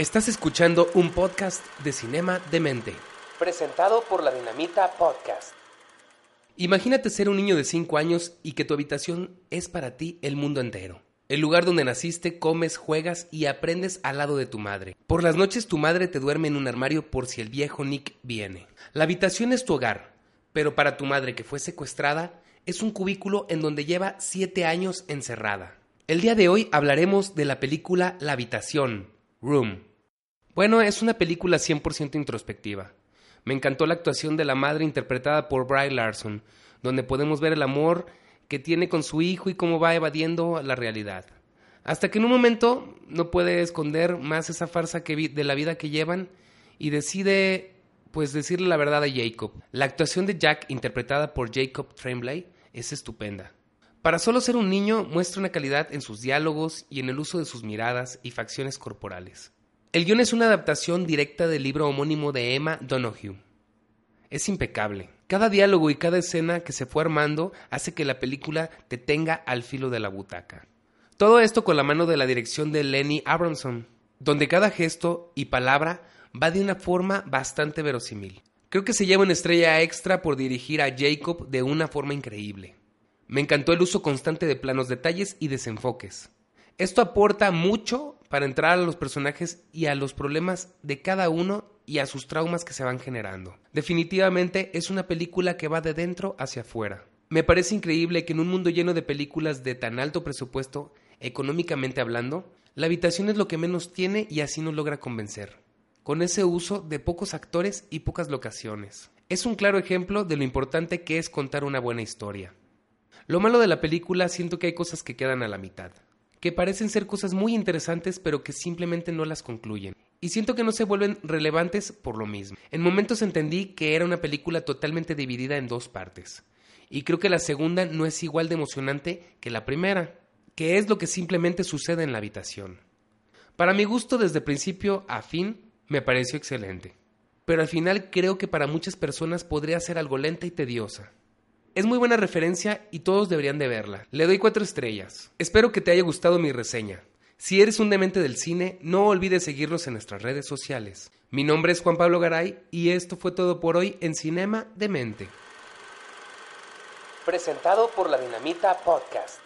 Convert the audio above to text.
Estás escuchando un podcast de Cinema de Mente, presentado por la Dinamita Podcast. Imagínate ser un niño de 5 años y que tu habitación es para ti el mundo entero. El lugar donde naciste, comes, juegas y aprendes al lado de tu madre. Por las noches tu madre te duerme en un armario por si el viejo Nick viene. La habitación es tu hogar, pero para tu madre que fue secuestrada, es un cubículo en donde lleva 7 años encerrada. El día de hoy hablaremos de la película La habitación, Room. Bueno, es una película 100% introspectiva. Me encantó la actuación de la madre interpretada por Bry Larson, donde podemos ver el amor que tiene con su hijo y cómo va evadiendo la realidad. Hasta que en un momento no puede esconder más esa farsa de la vida que llevan y decide pues decirle la verdad a Jacob. La actuación de Jack interpretada por Jacob Tremblay es estupenda. Para solo ser un niño muestra una calidad en sus diálogos y en el uso de sus miradas y facciones corporales. El guion es una adaptación directa del libro homónimo de Emma Donoghue. Es impecable. Cada diálogo y cada escena que se fue armando hace que la película te tenga al filo de la butaca. Todo esto con la mano de la dirección de Lenny Abramson, donde cada gesto y palabra va de una forma bastante verosímil. Creo que se lleva una estrella extra por dirigir a Jacob de una forma increíble. Me encantó el uso constante de planos detalles y desenfoques. Esto aporta mucho para entrar a los personajes y a los problemas de cada uno y a sus traumas que se van generando. Definitivamente es una película que va de dentro hacia afuera. Me parece increíble que en un mundo lleno de películas de tan alto presupuesto, económicamente hablando, la habitación es lo que menos tiene y así nos logra convencer, con ese uso de pocos actores y pocas locaciones. Es un claro ejemplo de lo importante que es contar una buena historia. Lo malo de la película siento que hay cosas que quedan a la mitad que parecen ser cosas muy interesantes pero que simplemente no las concluyen. Y siento que no se vuelven relevantes por lo mismo. En momentos entendí que era una película totalmente dividida en dos partes. Y creo que la segunda no es igual de emocionante que la primera, que es lo que simplemente sucede en la habitación. Para mi gusto, desde principio a fin, me pareció excelente. Pero al final creo que para muchas personas podría ser algo lenta y tediosa. Es muy buena referencia y todos deberían de verla. Le doy cuatro estrellas. Espero que te haya gustado mi reseña. Si eres un demente del cine, no olvides seguirnos en nuestras redes sociales. Mi nombre es Juan Pablo Garay y esto fue todo por hoy en Cinema de Mente. Presentado por la Dinamita Podcast.